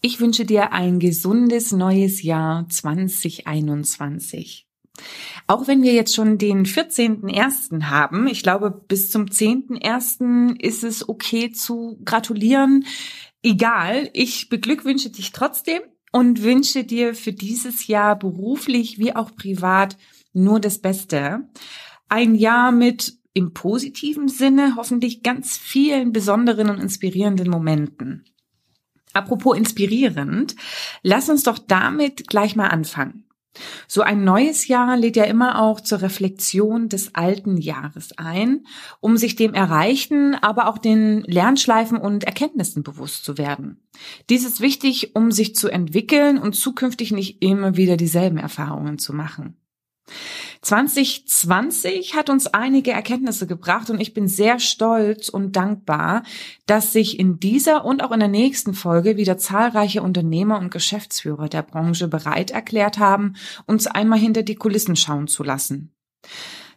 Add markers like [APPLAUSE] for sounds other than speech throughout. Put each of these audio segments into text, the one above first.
Ich wünsche dir ein gesundes neues Jahr 2021. Auch wenn wir jetzt schon den 14.01. haben, ich glaube, bis zum 10.01. ist es okay zu gratulieren. Egal, ich beglückwünsche dich trotzdem und wünsche dir für dieses Jahr beruflich wie auch privat nur das Beste. Ein Jahr mit im positiven Sinne hoffentlich ganz vielen besonderen und inspirierenden Momenten. Apropos inspirierend, lass uns doch damit gleich mal anfangen. So ein neues Jahr lädt ja immer auch zur Reflexion des alten Jahres ein, um sich dem Erreichten, aber auch den Lernschleifen und Erkenntnissen bewusst zu werden. Dies ist wichtig, um sich zu entwickeln und zukünftig nicht immer wieder dieselben Erfahrungen zu machen. 2020 hat uns einige Erkenntnisse gebracht und ich bin sehr stolz und dankbar, dass sich in dieser und auch in der nächsten Folge wieder zahlreiche Unternehmer und Geschäftsführer der Branche bereit erklärt haben, uns einmal hinter die Kulissen schauen zu lassen.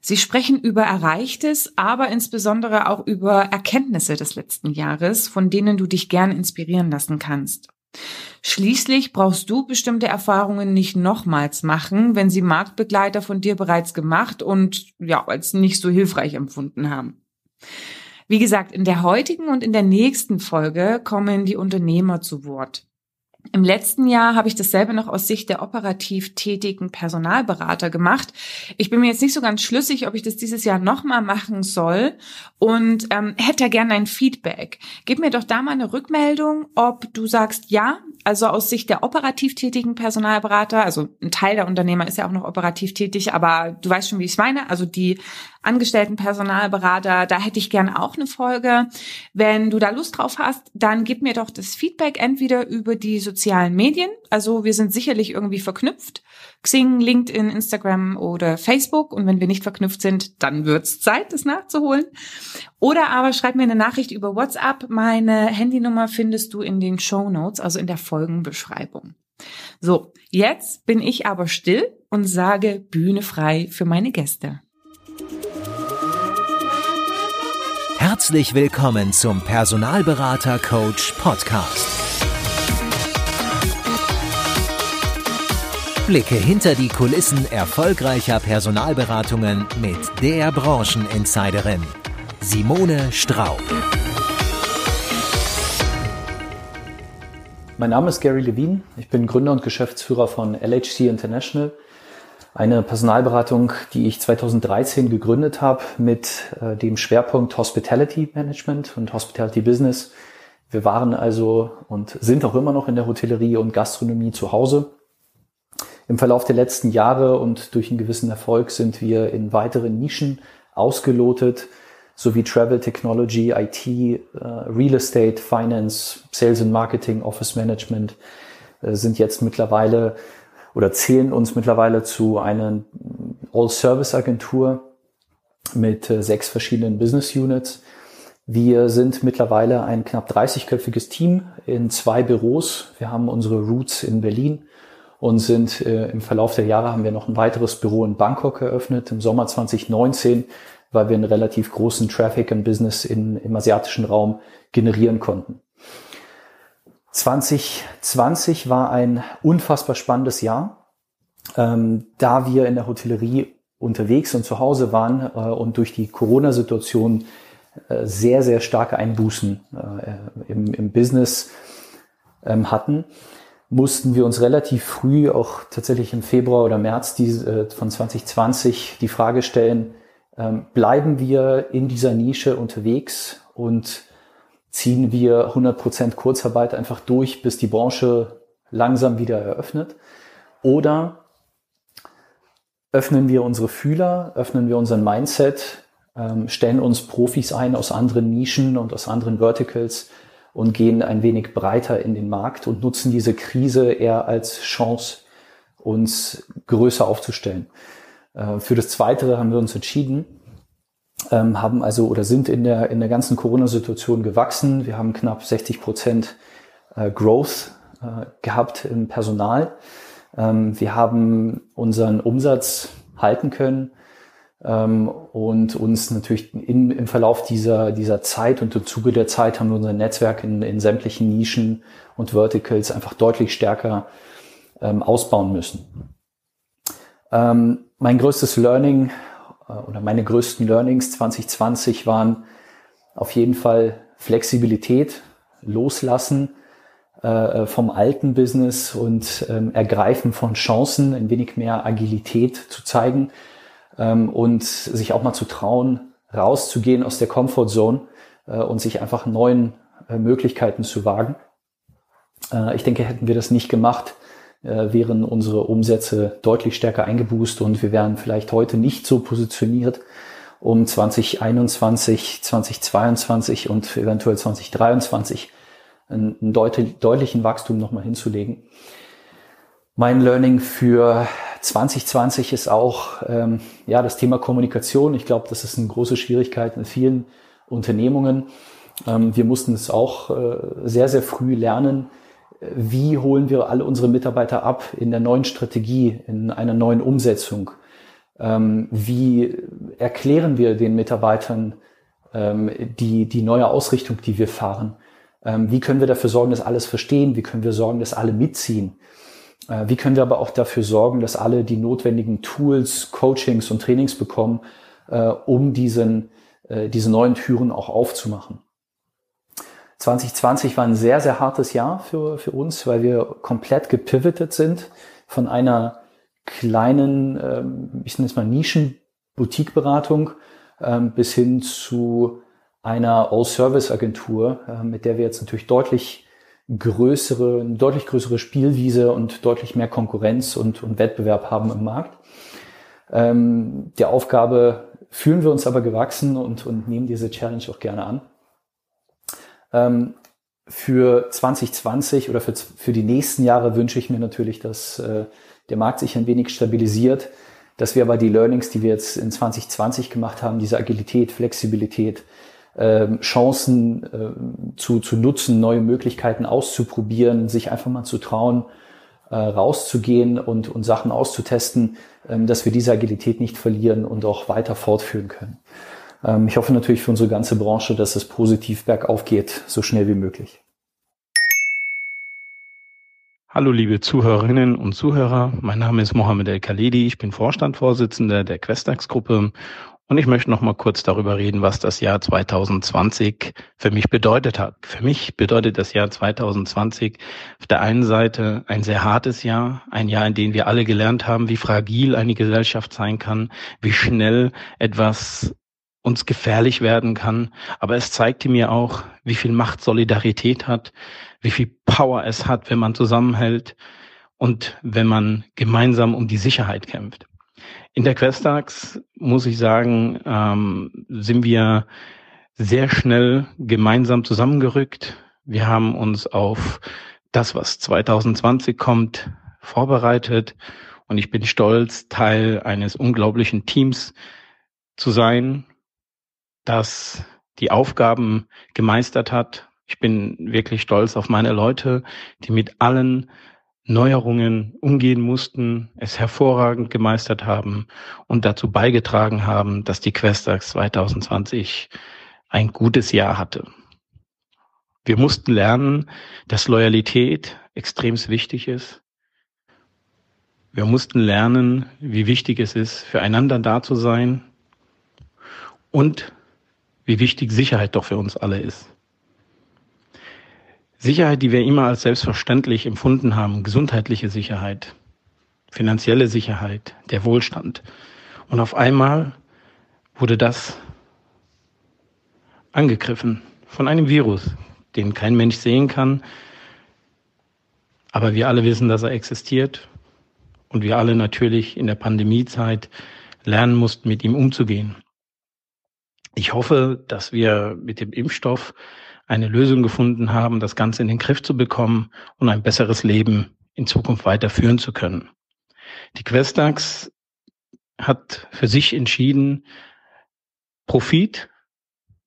Sie sprechen über Erreichtes, aber insbesondere auch über Erkenntnisse des letzten Jahres, von denen du dich gern inspirieren lassen kannst. Schließlich brauchst du bestimmte Erfahrungen nicht nochmals machen, wenn sie Marktbegleiter von dir bereits gemacht und ja, als nicht so hilfreich empfunden haben. Wie gesagt, in der heutigen und in der nächsten Folge kommen die Unternehmer zu Wort. Im letzten Jahr habe ich dasselbe noch aus Sicht der operativ tätigen Personalberater gemacht. Ich bin mir jetzt nicht so ganz schlüssig, ob ich das dieses Jahr nochmal machen soll und ähm, hätte gerne ein Feedback. Gib mir doch da mal eine Rückmeldung, ob du sagst, ja, also aus Sicht der operativ tätigen Personalberater, also ein Teil der Unternehmer ist ja auch noch operativ tätig, aber du weißt schon, wie ich es meine, also die angestellten Personalberater, da hätte ich gerne auch eine Folge. Wenn du da Lust drauf hast, dann gib mir doch das Feedback entweder über die sozialen Medien, also wir sind sicherlich irgendwie verknüpft, Xing, LinkedIn, Instagram oder Facebook und wenn wir nicht verknüpft sind, dann wird's Zeit, das nachzuholen. Oder aber schreib mir eine Nachricht über WhatsApp. Meine Handynummer findest du in den Show Notes, also in der Folgenbeschreibung. So, jetzt bin ich aber still und sage Bühne frei für meine Gäste. Herzlich willkommen zum Personalberater Coach Podcast. Blicke hinter die Kulissen erfolgreicher Personalberatungen mit der Brancheninsiderin Simone Straub. Mein Name ist Gary Levine. Ich bin Gründer und Geschäftsführer von LHC International eine Personalberatung, die ich 2013 gegründet habe mit äh, dem Schwerpunkt Hospitality Management und Hospitality Business. Wir waren also und sind auch immer noch in der Hotellerie und Gastronomie zu Hause. Im Verlauf der letzten Jahre und durch einen gewissen Erfolg sind wir in weiteren Nischen ausgelotet, sowie Travel Technology, IT, äh, Real Estate, Finance, Sales and Marketing, Office Management äh, sind jetzt mittlerweile oder zählen uns mittlerweile zu einer All-Service-Agentur mit äh, sechs verschiedenen Business Units. Wir sind mittlerweile ein knapp 30-köpfiges Team in zwei Büros. Wir haben unsere Roots in Berlin und sind äh, im Verlauf der Jahre haben wir noch ein weiteres Büro in Bangkok eröffnet im Sommer 2019, weil wir einen relativ großen Traffic und Business in, im asiatischen Raum generieren konnten. 2020 war ein unfassbar spannendes Jahr, ähm, da wir in der Hotellerie unterwegs und zu Hause waren äh, und durch die Corona-Situation äh, sehr, sehr starke Einbußen äh, im, im, Business ähm, hatten, mussten wir uns relativ früh, auch tatsächlich im Februar oder März die, äh, von 2020, die Frage stellen, ähm, bleiben wir in dieser Nische unterwegs und ziehen wir 100% Kurzarbeit einfach durch, bis die Branche langsam wieder eröffnet? Oder öffnen wir unsere Fühler, öffnen wir unseren Mindset, ähm, stellen uns Profis ein aus anderen Nischen und aus anderen Verticals und gehen ein wenig breiter in den Markt und nutzen diese Krise eher als Chance, uns größer aufzustellen. Äh, für das Zweite haben wir uns entschieden, ähm, haben also oder sind in der, in der ganzen Corona-Situation gewachsen. Wir haben knapp 60 Prozent äh, Growth äh, gehabt im Personal. Ähm, wir haben unseren Umsatz halten können. Ähm, und uns natürlich in, im Verlauf dieser, dieser Zeit und im Zuge der Zeit haben wir unser Netzwerk in, in sämtlichen Nischen und Verticals einfach deutlich stärker ähm, ausbauen müssen. Ähm, mein größtes Learning oder meine größten Learnings 2020 waren auf jeden Fall Flexibilität, loslassen äh, vom alten Business und ähm, Ergreifen von Chancen, ein wenig mehr Agilität zu zeigen ähm, und sich auch mal zu trauen, rauszugehen aus der Comfortzone äh, und sich einfach neuen äh, Möglichkeiten zu wagen. Äh, ich denke, hätten wir das nicht gemacht, äh, wären unsere Umsätze deutlich stärker eingeboost und wir wären vielleicht heute nicht so positioniert, um 2021, 2022 und eventuell 2023 einen, deutlichen Wachstum nochmal hinzulegen. Mein Learning für 2020 ist auch ähm, ja das Thema Kommunikation. Ich glaube, das ist eine große Schwierigkeit in vielen Unternehmungen. Ähm, wir mussten es auch äh, sehr, sehr früh lernen. Wie holen wir alle unsere Mitarbeiter ab in der neuen Strategie, in einer neuen Umsetzung? Ähm, wie erklären wir den Mitarbeitern ähm, die, die neue Ausrichtung, die wir fahren? Ähm, wie können wir dafür sorgen, dass alles verstehen? Wie können wir sorgen, dass alle mitziehen? Äh, wie können wir aber auch dafür sorgen, dass alle die notwendigen Tools, Coachings und Trainings bekommen, äh, um diesen, äh, diese neuen Türen auch aufzumachen? 2020 war ein sehr, sehr hartes Jahr für, für uns, weil wir komplett gepivotet sind von einer kleinen, ähm, ich nenne es mal Nischen-Boutique-Beratung ähm, bis hin zu einer All-Service-Agentur, äh, mit der wir jetzt natürlich deutlich größere, deutlich größere Spielwiese und deutlich mehr Konkurrenz und, und Wettbewerb haben im Markt. Ähm, der Aufgabe fühlen wir uns aber gewachsen und, und nehmen diese Challenge auch gerne an. Ähm, für 2020 oder für, für die nächsten Jahre wünsche ich mir natürlich, dass äh, der Markt sich ein wenig stabilisiert, dass wir aber die Learnings, die wir jetzt in 2020 gemacht haben, diese Agilität, Flexibilität, äh, Chancen äh, zu, zu nutzen, neue Möglichkeiten auszuprobieren, sich einfach mal zu trauen, äh, rauszugehen und, und Sachen auszutesten, äh, dass wir diese Agilität nicht verlieren und auch weiter fortführen können. Ähm, ich hoffe natürlich für unsere ganze Branche, dass es positiv bergauf geht, so schnell wie möglich. Hallo liebe Zuhörerinnen und Zuhörer, mein Name ist Mohamed El Khaledi, ich bin Vorstandvorsitzender der Questax-Gruppe und ich möchte noch mal kurz darüber reden, was das Jahr 2020 für mich bedeutet hat. Für mich bedeutet das Jahr 2020 auf der einen Seite ein sehr hartes Jahr, ein Jahr, in dem wir alle gelernt haben, wie fragil eine Gesellschaft sein kann, wie schnell etwas uns gefährlich werden kann. Aber es zeigte mir auch, wie viel Macht Solidarität hat, wie viel Power es hat, wenn man zusammenhält und wenn man gemeinsam um die Sicherheit kämpft. In der Questax, muss ich sagen, ähm, sind wir sehr schnell gemeinsam zusammengerückt. Wir haben uns auf das, was 2020 kommt, vorbereitet und ich bin stolz, Teil eines unglaublichen Teams zu sein, das die Aufgaben gemeistert hat, ich bin wirklich stolz auf meine Leute, die mit allen Neuerungen umgehen mussten, es hervorragend gemeistert haben und dazu beigetragen haben, dass die Questax 2020 ein gutes Jahr hatte. Wir mussten lernen, dass Loyalität extrem wichtig ist. Wir mussten lernen, wie wichtig es ist, füreinander da zu sein und wie wichtig Sicherheit doch für uns alle ist. Sicherheit, die wir immer als selbstverständlich empfunden haben, gesundheitliche Sicherheit, finanzielle Sicherheit, der Wohlstand. Und auf einmal wurde das angegriffen von einem Virus, den kein Mensch sehen kann, aber wir alle wissen, dass er existiert und wir alle natürlich in der Pandemiezeit lernen mussten, mit ihm umzugehen. Ich hoffe, dass wir mit dem Impfstoff eine Lösung gefunden haben, das Ganze in den Griff zu bekommen und ein besseres Leben in Zukunft weiterführen zu können. Die Questax hat für sich entschieden, Profit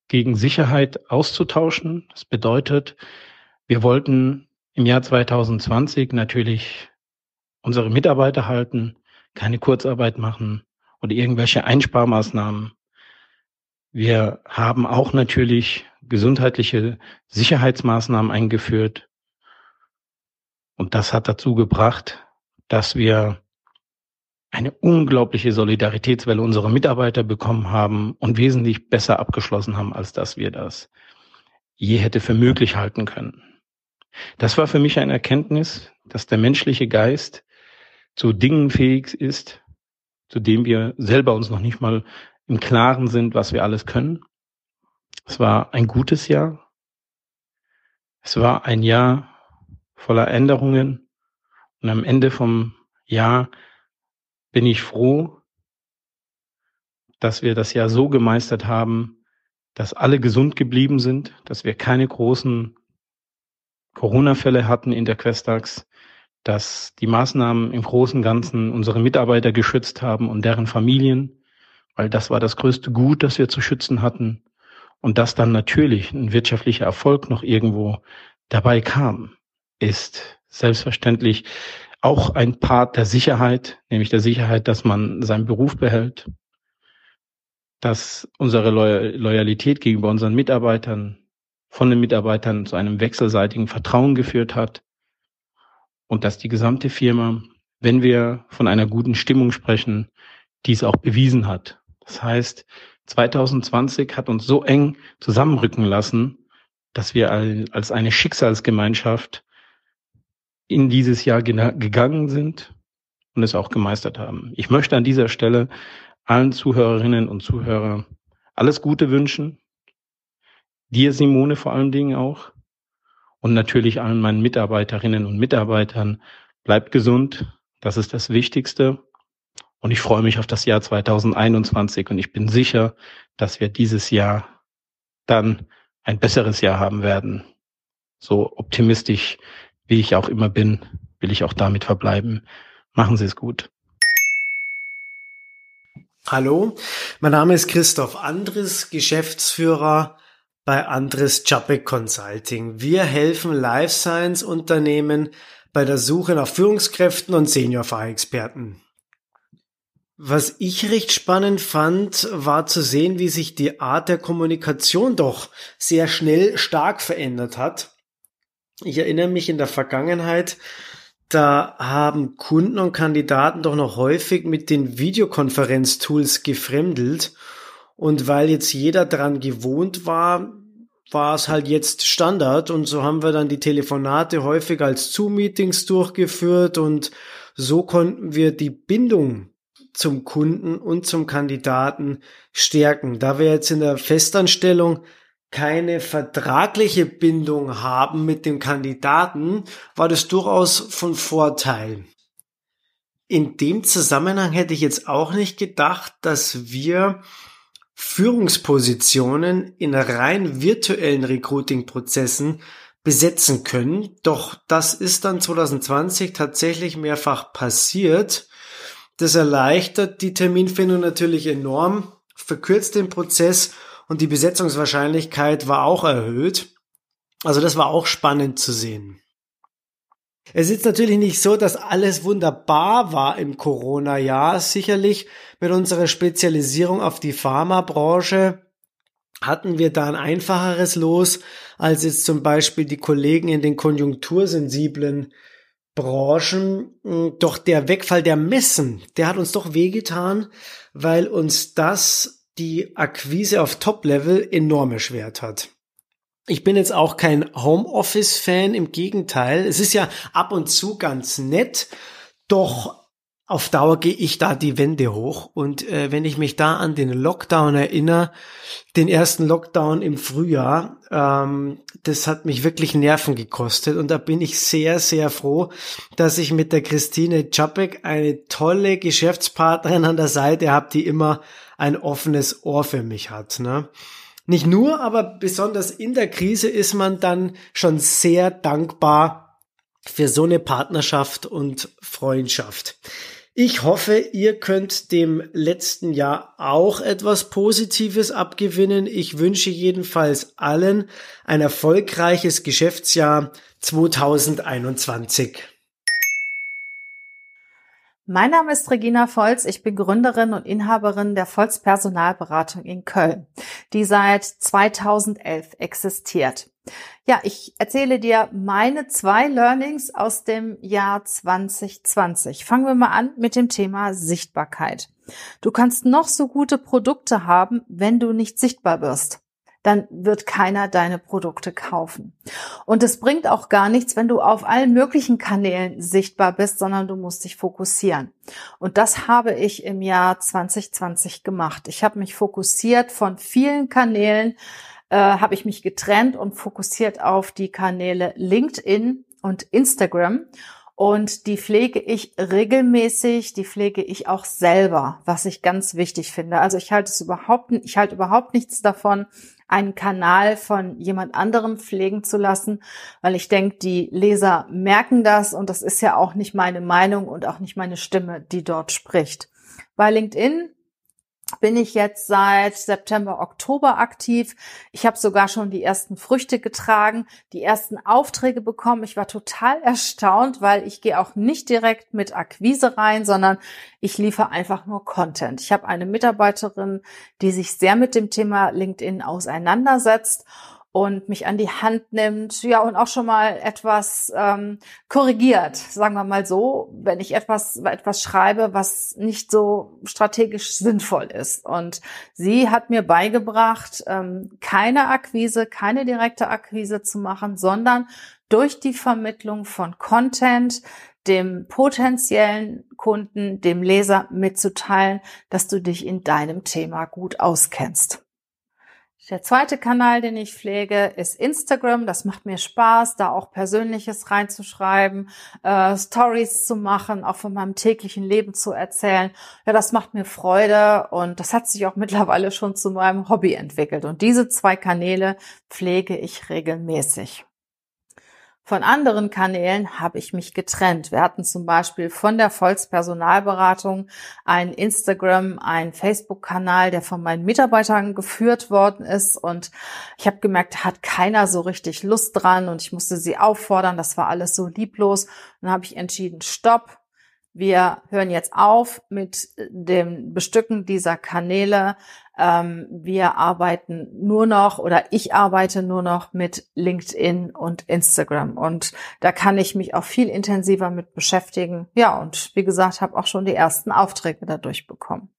gegen Sicherheit auszutauschen. Das bedeutet, wir wollten im Jahr 2020 natürlich unsere Mitarbeiter halten, keine Kurzarbeit machen oder irgendwelche Einsparmaßnahmen. Wir haben auch natürlich gesundheitliche Sicherheitsmaßnahmen eingeführt. Und das hat dazu gebracht, dass wir eine unglaubliche Solidaritätswelle unserer Mitarbeiter bekommen haben und wesentlich besser abgeschlossen haben, als dass wir das je hätte für möglich halten können. Das war für mich eine Erkenntnis, dass der menschliche Geist zu Dingen fähig ist, zu dem wir selber uns noch nicht mal im Klaren sind, was wir alles können. Es war ein gutes Jahr. Es war ein Jahr voller Änderungen. Und am Ende vom Jahr bin ich froh, dass wir das Jahr so gemeistert haben, dass alle gesund geblieben sind, dass wir keine großen Corona-Fälle hatten in der Questax, dass die Maßnahmen im Großen und Ganzen unsere Mitarbeiter geschützt haben und deren Familien, weil das war das größte Gut, das wir zu schützen hatten. Und dass dann natürlich ein wirtschaftlicher Erfolg noch irgendwo dabei kam, ist selbstverständlich auch ein Part der Sicherheit, nämlich der Sicherheit, dass man seinen Beruf behält, dass unsere Loyalität gegenüber unseren Mitarbeitern von den Mitarbeitern zu einem wechselseitigen Vertrauen geführt hat und dass die gesamte Firma, wenn wir von einer guten Stimmung sprechen, dies auch bewiesen hat. Das heißt, 2020 hat uns so eng zusammenrücken lassen, dass wir als eine Schicksalsgemeinschaft in dieses Jahr gegangen sind und es auch gemeistert haben. Ich möchte an dieser Stelle allen Zuhörerinnen und Zuhörern alles Gute wünschen. Dir, Simone, vor allen Dingen auch. Und natürlich allen meinen Mitarbeiterinnen und Mitarbeitern. Bleibt gesund. Das ist das Wichtigste. Und ich freue mich auf das Jahr 2021 und ich bin sicher, dass wir dieses Jahr dann ein besseres Jahr haben werden. So optimistisch, wie ich auch immer bin, will ich auch damit verbleiben. Machen Sie es gut. Hallo, mein Name ist Christoph Andres, Geschäftsführer bei Andres Czapek Consulting. Wir helfen Life Science Unternehmen bei der Suche nach Führungskräften und Seniorfahrexperten. Was ich recht spannend fand, war zu sehen, wie sich die Art der Kommunikation doch sehr schnell stark verändert hat. Ich erinnere mich in der Vergangenheit, da haben Kunden und Kandidaten doch noch häufig mit den Videokonferenztools gefremdelt. Und weil jetzt jeder dran gewohnt war, war es halt jetzt Standard. Und so haben wir dann die Telefonate häufig als Zoom-Meetings durchgeführt und so konnten wir die Bindung zum Kunden und zum Kandidaten stärken. Da wir jetzt in der Festanstellung keine vertragliche Bindung haben mit dem Kandidaten, war das durchaus von Vorteil. In dem Zusammenhang hätte ich jetzt auch nicht gedacht, dass wir Führungspositionen in rein virtuellen Recruiting-Prozessen besetzen können. Doch das ist dann 2020 tatsächlich mehrfach passiert. Das erleichtert die Terminfindung natürlich enorm, verkürzt den Prozess und die Besetzungswahrscheinlichkeit war auch erhöht. Also das war auch spannend zu sehen. Es ist natürlich nicht so, dass alles wunderbar war im Corona-Jahr. Sicherlich mit unserer Spezialisierung auf die Pharmabranche hatten wir da ein einfacheres Los als jetzt zum Beispiel die Kollegen in den konjunktursensiblen Branchen. Doch der Wegfall der Messen, der hat uns doch wehgetan, weil uns das die Akquise auf Top-Level enorm erschwert hat. Ich bin jetzt auch kein Homeoffice-Fan, im Gegenteil. Es ist ja ab und zu ganz nett, doch auf Dauer gehe ich da die Wände hoch. Und äh, wenn ich mich da an den Lockdown erinnere, den ersten Lockdown im Frühjahr, ähm, das hat mich wirklich Nerven gekostet. Und da bin ich sehr, sehr froh, dass ich mit der Christine Czapek eine tolle Geschäftspartnerin an der Seite habe, die immer ein offenes Ohr für mich hat. Ne? Nicht nur, aber besonders in der Krise ist man dann schon sehr dankbar für so eine Partnerschaft und Freundschaft. Ich hoffe, ihr könnt dem letzten Jahr auch etwas Positives abgewinnen. Ich wünsche jedenfalls allen ein erfolgreiches Geschäftsjahr 2021. Mein Name ist Regina Volz. Ich bin Gründerin und Inhaberin der Volz Personalberatung in Köln, die seit 2011 existiert. Ja, ich erzähle dir meine zwei Learnings aus dem Jahr 2020. Fangen wir mal an mit dem Thema Sichtbarkeit. Du kannst noch so gute Produkte haben, wenn du nicht sichtbar wirst dann wird keiner deine Produkte kaufen. Und es bringt auch gar nichts, wenn du auf allen möglichen Kanälen sichtbar bist, sondern du musst dich fokussieren. Und das habe ich im Jahr 2020 gemacht. Ich habe mich fokussiert von vielen Kanälen, äh, habe ich mich getrennt und fokussiert auf die Kanäle LinkedIn und Instagram und die pflege ich regelmäßig, die pflege ich auch selber, was ich ganz wichtig finde. Also ich halte es überhaupt, ich halte überhaupt nichts davon, einen Kanal von jemand anderem pflegen zu lassen, weil ich denke, die Leser merken das und das ist ja auch nicht meine Meinung und auch nicht meine Stimme, die dort spricht. Bei LinkedIn bin ich jetzt seit September, Oktober aktiv. Ich habe sogar schon die ersten Früchte getragen, die ersten Aufträge bekommen. Ich war total erstaunt, weil ich gehe auch nicht direkt mit Akquise rein, sondern ich liefere einfach nur Content. Ich habe eine Mitarbeiterin, die sich sehr mit dem Thema LinkedIn auseinandersetzt und mich an die Hand nimmt, ja, und auch schon mal etwas ähm, korrigiert, sagen wir mal so, wenn ich etwas, etwas schreibe, was nicht so strategisch sinnvoll ist. Und sie hat mir beigebracht, ähm, keine Akquise, keine direkte Akquise zu machen, sondern durch die Vermittlung von Content dem potenziellen Kunden, dem Leser mitzuteilen, dass du dich in deinem Thema gut auskennst. Der zweite Kanal, den ich pflege, ist Instagram. Das macht mir Spaß, da auch Persönliches reinzuschreiben, äh, Stories zu machen, auch von meinem täglichen Leben zu erzählen. Ja, das macht mir Freude und das hat sich auch [LAUGHS] mittlerweile schon zu meinem Hobby entwickelt. Und diese zwei Kanäle pflege ich regelmäßig. Von anderen Kanälen habe ich mich getrennt. Wir hatten zum Beispiel von der Volz Personalberatung ein Instagram, ein Facebook-Kanal, der von meinen Mitarbeitern geführt worden ist. Und ich habe gemerkt, hat keiner so richtig Lust dran und ich musste sie auffordern. Das war alles so lieblos. Und dann habe ich entschieden, stopp. Wir hören jetzt auf mit dem Bestücken dieser Kanäle. Ähm, wir arbeiten nur noch oder ich arbeite nur noch mit LinkedIn und Instagram und da kann ich mich auch viel intensiver mit beschäftigen. Ja, und wie gesagt, habe auch schon die ersten Aufträge dadurch bekommen.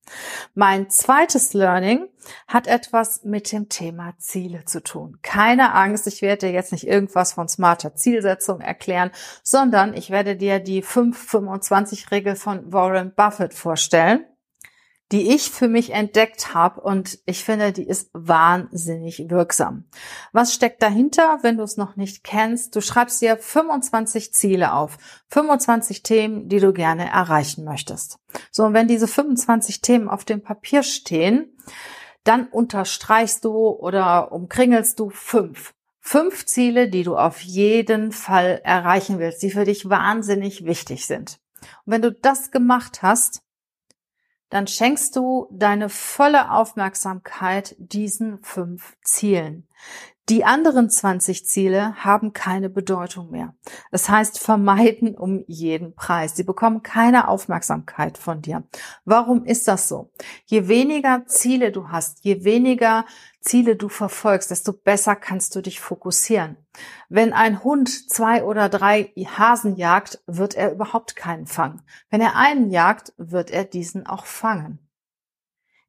Mein zweites Learning hat etwas mit dem Thema Ziele zu tun. Keine Angst, ich werde dir jetzt nicht irgendwas von smarter Zielsetzung erklären, sondern ich werde dir die 5-25-Regel von Warren Buffett vorstellen die ich für mich entdeckt habe und ich finde, die ist wahnsinnig wirksam. Was steckt dahinter, wenn du es noch nicht kennst? Du schreibst dir 25 Ziele auf, 25 Themen, die du gerne erreichen möchtest. So, und wenn diese 25 Themen auf dem Papier stehen, dann unterstreichst du oder umkringelst du fünf. Fünf Ziele, die du auf jeden Fall erreichen willst, die für dich wahnsinnig wichtig sind. Und wenn du das gemacht hast, dann schenkst du deine volle Aufmerksamkeit diesen fünf Zielen. Die anderen 20 Ziele haben keine Bedeutung mehr. Das heißt, vermeiden um jeden Preis. Sie bekommen keine Aufmerksamkeit von dir. Warum ist das so? Je weniger Ziele du hast, je weniger Ziele du verfolgst, desto besser kannst du dich fokussieren. Wenn ein Hund zwei oder drei Hasen jagt, wird er überhaupt keinen fangen. Wenn er einen jagt, wird er diesen auch fangen.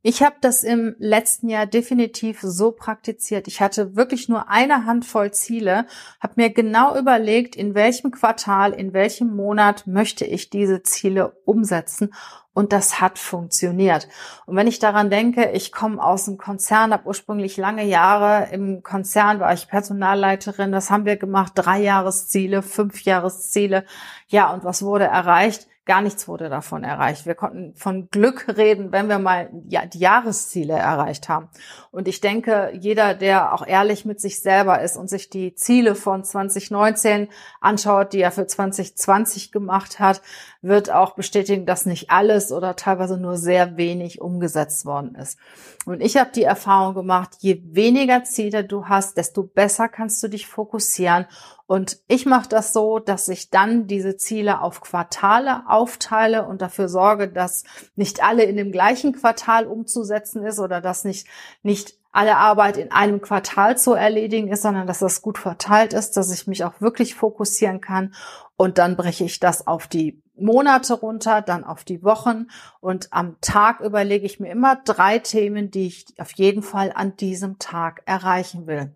Ich habe das im letzten Jahr definitiv so praktiziert. Ich hatte wirklich nur eine Handvoll Ziele, habe mir genau überlegt, in welchem Quartal, in welchem Monat möchte ich diese Ziele umsetzen und das hat funktioniert. Und wenn ich daran denke, ich komme aus dem Konzern, habe ursprünglich lange Jahre im Konzern, war ich Personalleiterin, das haben wir gemacht, drei Jahresziele, fünf Jahresziele. Ja, und was wurde erreicht? Gar nichts wurde davon erreicht. Wir konnten von Glück reden, wenn wir mal die Jahresziele erreicht haben. Und ich denke, jeder, der auch ehrlich mit sich selber ist und sich die Ziele von 2019 anschaut, die er für 2020 gemacht hat, wird auch bestätigen, dass nicht alles oder teilweise nur sehr wenig umgesetzt worden ist. Und ich habe die Erfahrung gemacht, je weniger Ziele du hast, desto besser kannst du dich fokussieren. Und ich mache das so, dass ich dann diese Ziele auf Quartale aufteile und dafür sorge, dass nicht alle in dem gleichen Quartal umzusetzen ist oder dass nicht, nicht alle Arbeit in einem Quartal zu erledigen ist, sondern dass das gut verteilt ist, dass ich mich auch wirklich fokussieren kann. Und dann breche ich das auf die Monate runter, dann auf die Wochen. Und am Tag überlege ich mir immer drei Themen, die ich auf jeden Fall an diesem Tag erreichen will.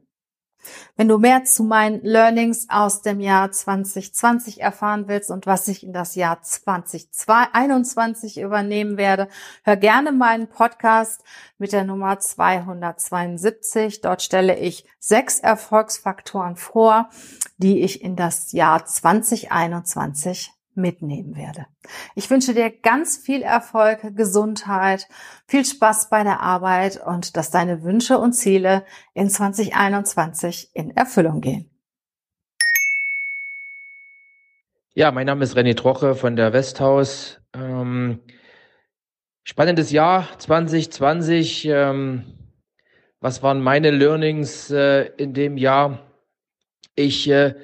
Wenn du mehr zu meinen Learnings aus dem Jahr 2020 erfahren willst und was ich in das Jahr 2021 übernehmen werde, hör gerne meinen Podcast mit der Nummer 272. Dort stelle ich sechs Erfolgsfaktoren vor, die ich in das Jahr 2021 mitnehmen werde. Ich wünsche dir ganz viel Erfolg, Gesundheit, viel Spaß bei der Arbeit und dass deine Wünsche und Ziele in 2021 in Erfüllung gehen. Ja, mein Name ist René Troche von der Westhaus. Ähm, spannendes Jahr 2020. Ähm, was waren meine Learnings äh, in dem Jahr? Ich äh,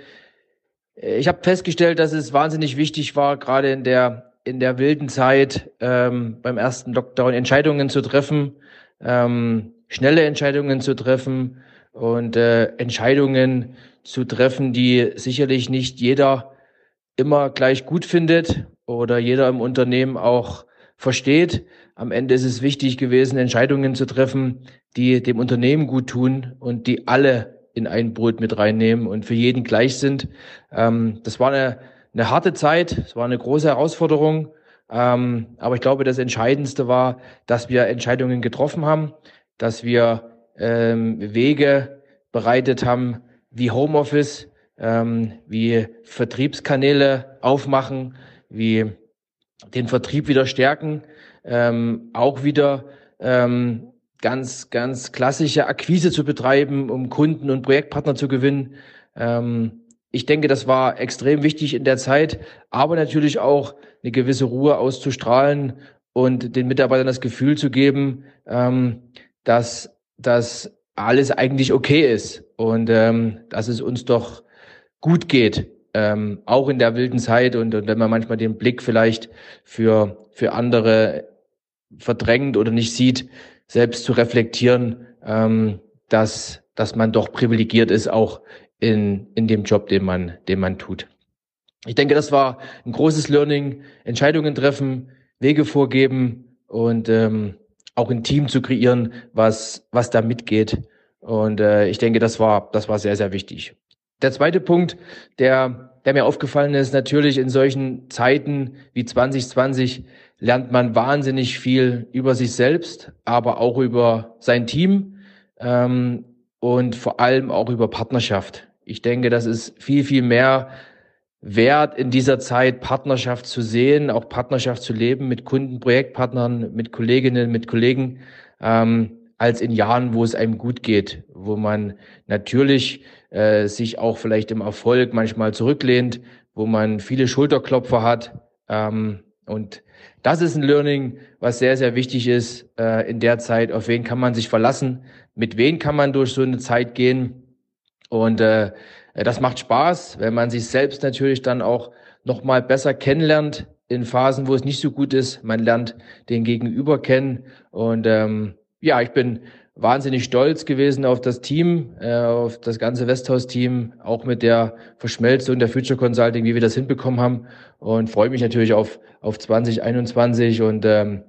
ich habe festgestellt, dass es wahnsinnig wichtig war, gerade in der in der wilden Zeit ähm, beim ersten Lockdown Entscheidungen zu treffen, ähm, schnelle Entscheidungen zu treffen und äh, Entscheidungen zu treffen, die sicherlich nicht jeder immer gleich gut findet oder jeder im Unternehmen auch versteht. Am Ende ist es wichtig gewesen, Entscheidungen zu treffen, die dem Unternehmen gut tun und die alle in ein Boot mit reinnehmen und für jeden gleich sind. Ähm, das war eine, eine harte Zeit, es war eine große Herausforderung. Ähm, aber ich glaube, das Entscheidendste war, dass wir Entscheidungen getroffen haben, dass wir ähm, Wege bereitet haben, wie Homeoffice, ähm, wie Vertriebskanäle aufmachen, wie den Vertrieb wieder stärken, ähm, auch wieder ähm, ganz, ganz klassische Akquise zu betreiben, um Kunden und Projektpartner zu gewinnen. Ähm, ich denke, das war extrem wichtig in der Zeit, aber natürlich auch eine gewisse Ruhe auszustrahlen und den Mitarbeitern das Gefühl zu geben, ähm, dass dass alles eigentlich okay ist und ähm, dass es uns doch gut geht, ähm, auch in der wilden Zeit und, und wenn man manchmal den Blick vielleicht für für andere verdrängt oder nicht sieht, selbst zu reflektieren, ähm, dass, dass man doch privilegiert ist, auch in, in dem Job, den man, den man tut. Ich denke, das war ein großes Learning, Entscheidungen treffen, Wege vorgeben und ähm, auch ein Team zu kreieren, was, was da mitgeht. Und äh, ich denke, das war, das war sehr, sehr wichtig. Der zweite Punkt, der, der mir aufgefallen ist, natürlich in solchen Zeiten wie 2020 lernt man wahnsinnig viel über sich selbst, aber auch über sein Team ähm, und vor allem auch über Partnerschaft. Ich denke, das ist viel, viel mehr wert in dieser Zeit, Partnerschaft zu sehen, auch Partnerschaft zu leben mit Kunden, Projektpartnern, mit Kolleginnen, mit Kollegen, ähm, als in Jahren, wo es einem gut geht, wo man natürlich äh, sich auch vielleicht im Erfolg manchmal zurücklehnt, wo man viele Schulterklopfer hat. Ähm, und das ist ein Learning, was sehr, sehr wichtig ist äh, in der Zeit. Auf wen kann man sich verlassen? Mit wem kann man durch so eine Zeit gehen? Und äh, das macht Spaß, wenn man sich selbst natürlich dann auch noch mal besser kennenlernt in Phasen, wo es nicht so gut ist. Man lernt den Gegenüber kennen. Und ähm, ja, ich bin wahnsinnig stolz gewesen auf das Team, äh, auf das ganze Westhaus-Team, auch mit der Verschmelzung der Future Consulting, wie wir das hinbekommen haben. Und freue mich natürlich auf, auf 2021 und ähm,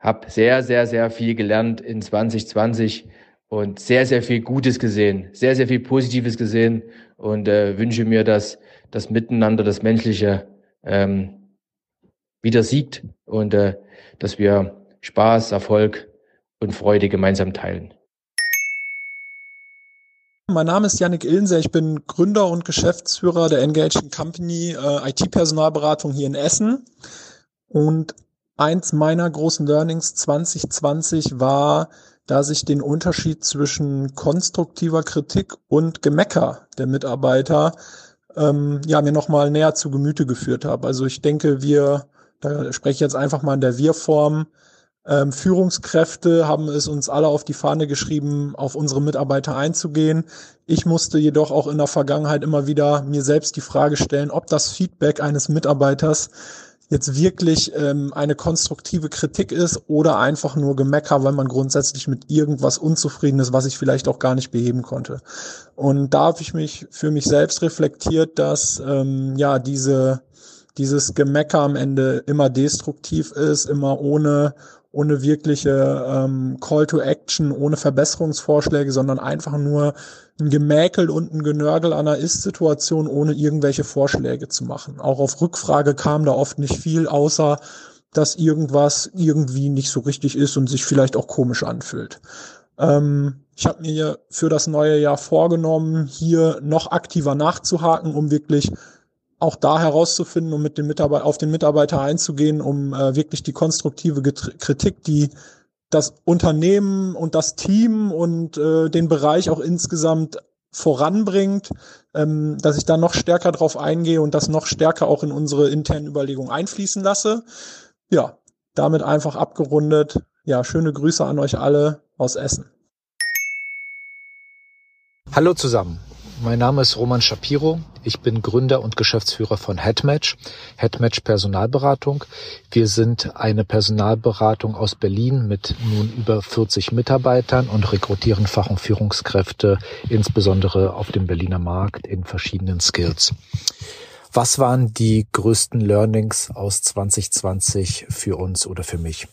habe sehr, sehr, sehr viel gelernt in 2020 und sehr, sehr viel Gutes gesehen, sehr, sehr viel Positives gesehen und äh, wünsche mir, dass das Miteinander, das Menschliche ähm, wieder siegt und äh, dass wir Spaß, Erfolg und Freude gemeinsam teilen. Mein Name ist Yannick Illenser, ich bin Gründer und Geschäftsführer der Engaging Company äh, IT-Personalberatung hier in Essen. Und eins meiner großen Learnings 2020 war, dass ich den Unterschied zwischen konstruktiver Kritik und Gemecker der Mitarbeiter ähm, ja mir nochmal näher zu Gemüte geführt habe. Also ich denke, wir Da spreche ich jetzt einfach mal in der Wir-Form. Ähm, Führungskräfte haben es uns alle auf die Fahne geschrieben, auf unsere Mitarbeiter einzugehen. Ich musste jedoch auch in der Vergangenheit immer wieder mir selbst die Frage stellen, ob das Feedback eines Mitarbeiters jetzt wirklich ähm, eine konstruktive Kritik ist oder einfach nur Gemecker, weil man grundsätzlich mit irgendwas unzufrieden ist, was ich vielleicht auch gar nicht beheben konnte. Und da habe ich mich für mich selbst reflektiert, dass ähm, ja diese dieses Gemecker am Ende immer destruktiv ist, immer ohne ohne wirkliche ähm, Call to Action, ohne Verbesserungsvorschläge, sondern einfach nur ein Gemäkel und ein Genörgel an einer Ist-Situation, ohne irgendwelche Vorschläge zu machen. Auch auf Rückfrage kam da oft nicht viel, außer dass irgendwas irgendwie nicht so richtig ist und sich vielleicht auch komisch anfühlt. Ähm, ich habe mir für das neue Jahr vorgenommen, hier noch aktiver nachzuhaken, um wirklich auch da herauszufinden und mit dem Mitarbeiter auf den Mitarbeiter einzugehen, um äh, wirklich die konstruktive Kritik, die das Unternehmen und das Team und äh, den Bereich auch insgesamt voranbringt, ähm, dass ich da noch stärker drauf eingehe und das noch stärker auch in unsere internen Überlegungen einfließen lasse. Ja, damit einfach abgerundet. Ja, schöne Grüße an euch alle aus Essen. Hallo zusammen. Mein Name ist Roman Shapiro. Ich bin Gründer und Geschäftsführer von Headmatch, Headmatch Personalberatung. Wir sind eine Personalberatung aus Berlin mit nun über 40 Mitarbeitern und rekrutieren Fach- und Führungskräfte, insbesondere auf dem Berliner Markt in verschiedenen Skills. Was waren die größten Learnings aus 2020 für uns oder für mich?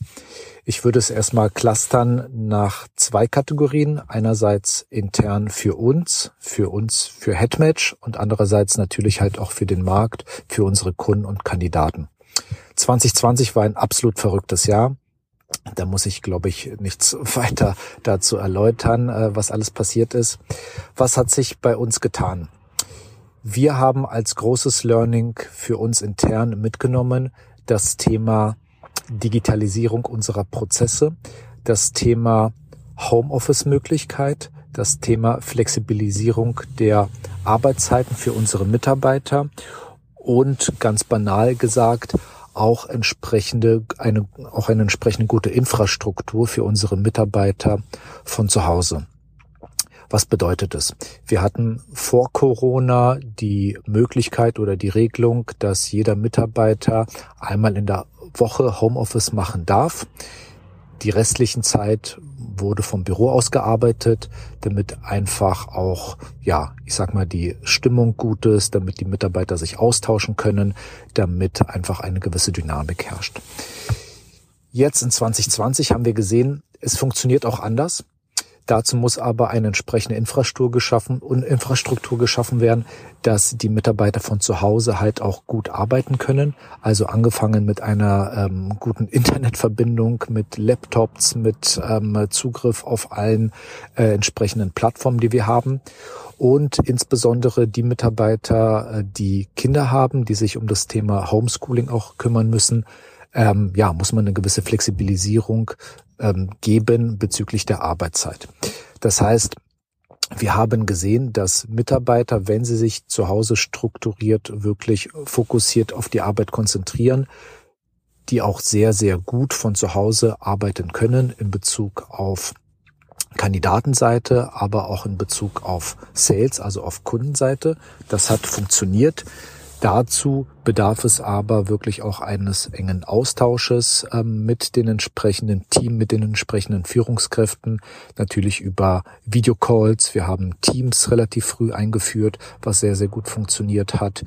Ich würde es erstmal clustern nach zwei Kategorien. Einerseits intern für uns, für uns, für Headmatch und andererseits natürlich halt auch für den Markt, für unsere Kunden und Kandidaten. 2020 war ein absolut verrücktes Jahr. Da muss ich, glaube ich, nichts [LAUGHS] weiter dazu erläutern, äh, was alles passiert ist. Was hat sich bei uns getan? Wir haben als großes Learning für uns intern mitgenommen das Thema Digitalisierung unserer Prozesse, das Thema Homeoffice-Möglichkeit, das Thema Flexibilisierung der Arbeitszeiten für unsere Mitarbeiter und ganz banal gesagt auch entsprechende eine auch eine entsprechende gute Infrastruktur für unsere Mitarbeiter von zu Hause. Was bedeutet es? Wir hatten vor Corona die Möglichkeit oder die Regelung, dass jeder Mitarbeiter einmal in der Woche Homeoffice machen darf. Die restlichen Zeit wurde vom Büro aus gearbeitet, damit einfach auch, ja, ich sag mal, die Stimmung gut ist, damit die Mitarbeiter sich austauschen können, damit einfach eine gewisse Dynamik herrscht. Jetzt in 2020 haben wir gesehen, es funktioniert auch anders. Dazu muss aber eine entsprechende Infrastruktur geschaffen und Infrastruktur geschaffen werden, dass die Mitarbeiter von zu Hause halt auch gut arbeiten können. Also angefangen mit einer ähm, guten Internetverbindung, mit Laptops, mit ähm, Zugriff auf allen äh, entsprechenden Plattformen, die wir haben. Und insbesondere die Mitarbeiter, äh, die Kinder haben, die sich um das Thema Homeschooling auch kümmern müssen, ähm, ja, muss man eine gewisse Flexibilisierung ähm, geben bezüglich der Arbeitszeit. Das heißt, wir haben gesehen, dass Mitarbeiter, wenn sie sich zu Hause strukturiert, wirklich fokussiert auf die Arbeit konzentrieren, die auch sehr, sehr gut von zu Hause arbeiten können in Bezug auf Kandidatenseite, aber auch in Bezug auf Sales, also auf Kundenseite. Das hat funktioniert. Dazu bedarf es aber wirklich auch eines engen Austausches ähm, mit den entsprechenden Team, mit den entsprechenden Führungskräften, natürlich über Videocalls. Wir haben Teams relativ früh eingeführt, was sehr, sehr gut funktioniert hat.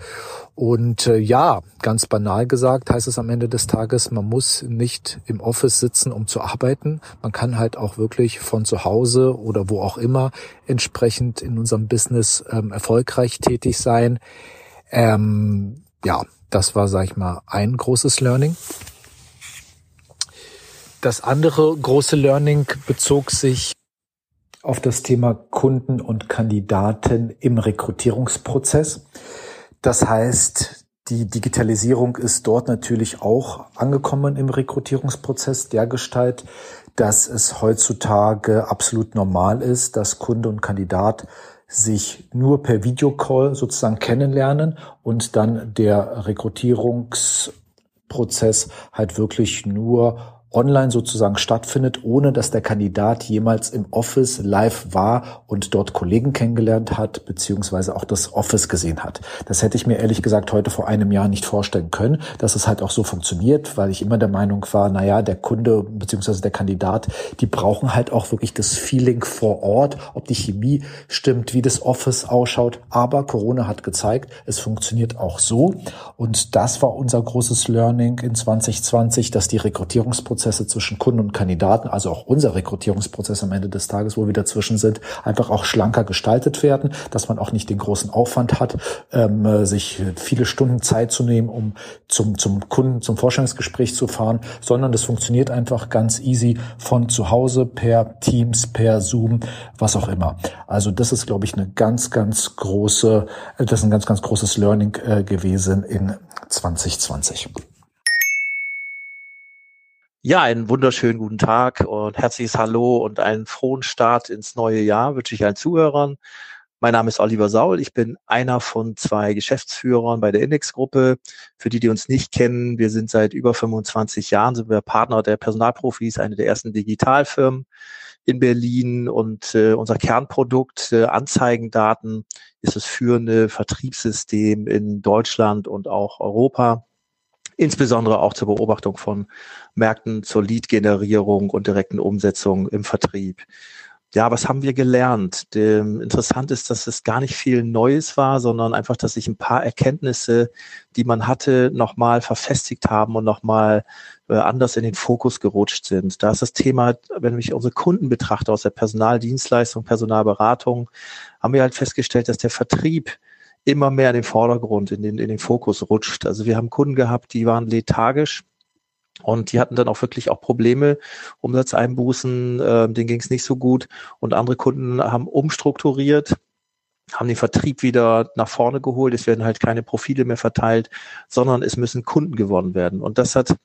Und äh, ja, ganz banal gesagt heißt es am Ende des Tages, man muss nicht im Office sitzen, um zu arbeiten. Man kann halt auch wirklich von zu Hause oder wo auch immer entsprechend in unserem Business ähm, erfolgreich tätig sein. Ähm, ja, das war, sag ich mal, ein großes Learning. Das andere große Learning bezog sich auf das Thema Kunden und Kandidaten im Rekrutierungsprozess. Das heißt, die Digitalisierung ist dort natürlich auch angekommen im Rekrutierungsprozess der Gestalt, dass es heutzutage absolut normal ist, dass Kunde und Kandidat sich nur per Videocall sozusagen kennenlernen und dann der Rekrutierungsprozess Prozess halt wirklich nur online sozusagen stattfindet, ohne dass der Kandidat jemals im Office live war und dort Kollegen kennengelernt hat, beziehungsweise auch das Office gesehen hat. Das hätte ich mir ehrlich gesagt heute vor einem Jahr nicht vorstellen können, dass es halt auch so funktioniert, weil ich immer der Meinung war, naja, der Kunde beziehungsweise der Kandidat, die brauchen halt auch wirklich das Feeling vor Ort, ob die Chemie stimmt, wie das Office ausschaut. Aber Corona hat gezeigt, es funktioniert auch so. Und das war unser großes Learning in 2020, dass die Rekrutierungsprozesse Prozesse zwischen Kunden und Kandidaten, also auch unser Rekrutierungsprozess am Ende des Tages, wo wir dazwischen sind, einfach auch schlanker gestaltet werden, dass man auch nicht den großen Aufwand hat, ähm, sich viele Stunden Zeit zu nehmen, um zum, zum Kunden, zum Vorstellungsgespräch zu fahren, sondern das funktioniert einfach ganz easy von zu Hause per Teams, per Zoom, was auch immer. Also das ist, glaube ich, eine ganz, ganz große, das ist ein ganz, ganz großes Learning äh, gewesen in 2020. Ja, einen wunderschönen guten Tag und herzliches Hallo und einen frohen Start ins neue Jahr wünsche ich allen Zuhörern. Mein Name ist Oliver Saul. Ich bin einer von zwei Geschäftsführern bei der Index-Gruppe. Für die, die uns nicht kennen, wir sind seit über 25 Jahren, sind wir Partner der Personalprofis, eine der ersten Digitalfirmen in Berlin und äh, unser Kernprodukt äh, Anzeigendaten ist das führende Vertriebssystem in Deutschland und auch Europa insbesondere auch zur Beobachtung von Märkten, zur Lead-Generierung und direkten Umsetzung im Vertrieb. Ja, was haben wir gelernt? Dem, interessant ist, dass es gar nicht viel Neues war, sondern einfach, dass sich ein paar Erkenntnisse, die man hatte, nochmal verfestigt haben und nochmal äh, anders in den Fokus gerutscht sind. Da ist das Thema, wenn ich unsere Kunden betrachte aus der Personaldienstleistung, Personalberatung, haben wir halt festgestellt, dass der Vertrieb immer mehr in den Vordergrund, in den, in den Fokus rutscht. Also wir haben Kunden gehabt, die waren lethargisch und die hatten dann auch wirklich auch Probleme, Umsatzeinbußen, äh, denen ging es nicht so gut. Und andere Kunden haben umstrukturiert, haben den Vertrieb wieder nach vorne geholt. Es werden halt keine Profile mehr verteilt, sondern es müssen Kunden gewonnen werden. Und das hat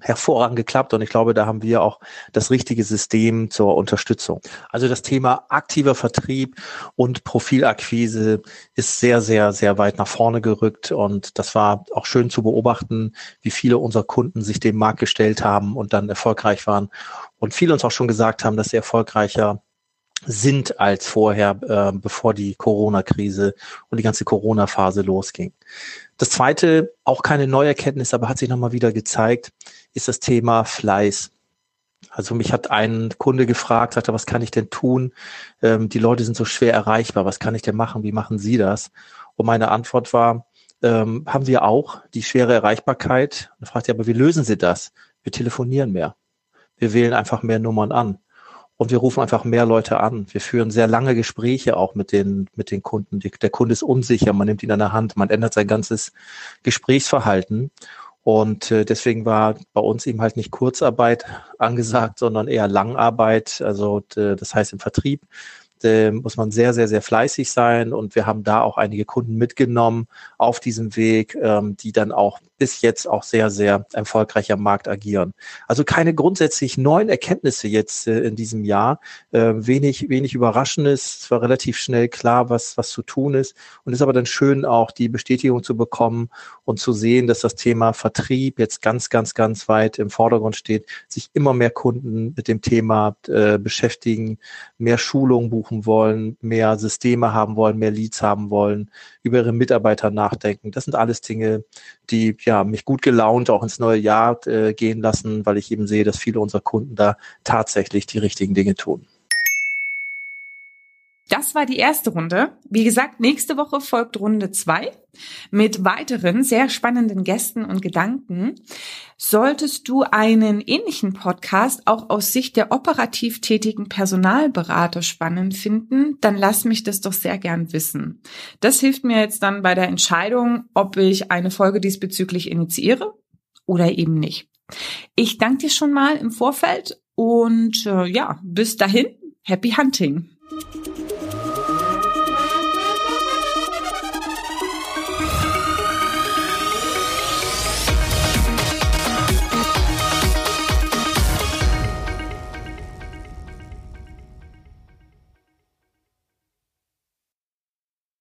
hervorragend geklappt und ich glaube, da haben wir auch das richtige System zur Unterstützung. Also das Thema aktiver Vertrieb und Profilakquise ist sehr, sehr, sehr weit nach vorne gerückt und das war auch schön zu beobachten, wie viele unserer Kunden sich dem Markt gestellt haben und dann erfolgreich waren und viele uns auch schon gesagt haben, dass sie erfolgreicher sind als vorher, äh, bevor die Corona-Krise und die ganze Corona-Phase losging. Das zweite, auch keine neue Erkenntnis, aber hat sich nochmal wieder gezeigt, ist das Thema Fleiß. Also mich hat ein Kunde gefragt, sagte, was kann ich denn tun? Ähm, die Leute sind so schwer erreichbar. Was kann ich denn machen? Wie machen Sie das? Und meine Antwort war, ähm, haben wir auch die schwere Erreichbarkeit. Und fragte, aber wie lösen Sie das? Wir telefonieren mehr. Wir wählen einfach mehr Nummern an und wir rufen einfach mehr Leute an. Wir führen sehr lange Gespräche auch mit den, mit den Kunden. Die, der Kunde ist unsicher, man nimmt ihn an der Hand, man ändert sein ganzes Gesprächsverhalten. Und äh, deswegen war bei uns eben halt nicht Kurzarbeit angesagt, sondern eher Langarbeit. Also das heißt im Vertrieb muss man sehr, sehr, sehr fleißig sein. Und wir haben da auch einige Kunden mitgenommen auf diesem Weg, ähm, die dann auch bis jetzt auch sehr, sehr erfolgreich am Markt agieren. Also keine grundsätzlich neuen Erkenntnisse jetzt äh, in diesem Jahr. Äh, wenig, wenig Überraschendes. Es war relativ schnell klar, was, was zu tun ist. Und es ist aber dann schön, auch die Bestätigung zu bekommen und zu sehen, dass das Thema Vertrieb jetzt ganz, ganz, ganz weit im Vordergrund steht, sich immer mehr Kunden mit dem Thema äh, beschäftigen, mehr Schulungen buchen wollen, mehr Systeme haben wollen, mehr Leads haben wollen, über ihre Mitarbeiter nachdenken. Das sind alles Dinge, die ja mich gut gelaunt auch ins neue Jahr äh, gehen lassen, weil ich eben sehe, dass viele unserer Kunden da tatsächlich die richtigen Dinge tun. Das war die erste Runde. Wie gesagt, nächste Woche folgt Runde zwei mit weiteren sehr spannenden Gästen und Gedanken. Solltest du einen ähnlichen Podcast auch aus Sicht der operativ tätigen Personalberater spannend finden, dann lass mich das doch sehr gern wissen. Das hilft mir jetzt dann bei der Entscheidung, ob ich eine Folge diesbezüglich initiiere oder eben nicht. Ich danke dir schon mal im Vorfeld und äh, ja, bis dahin, happy hunting.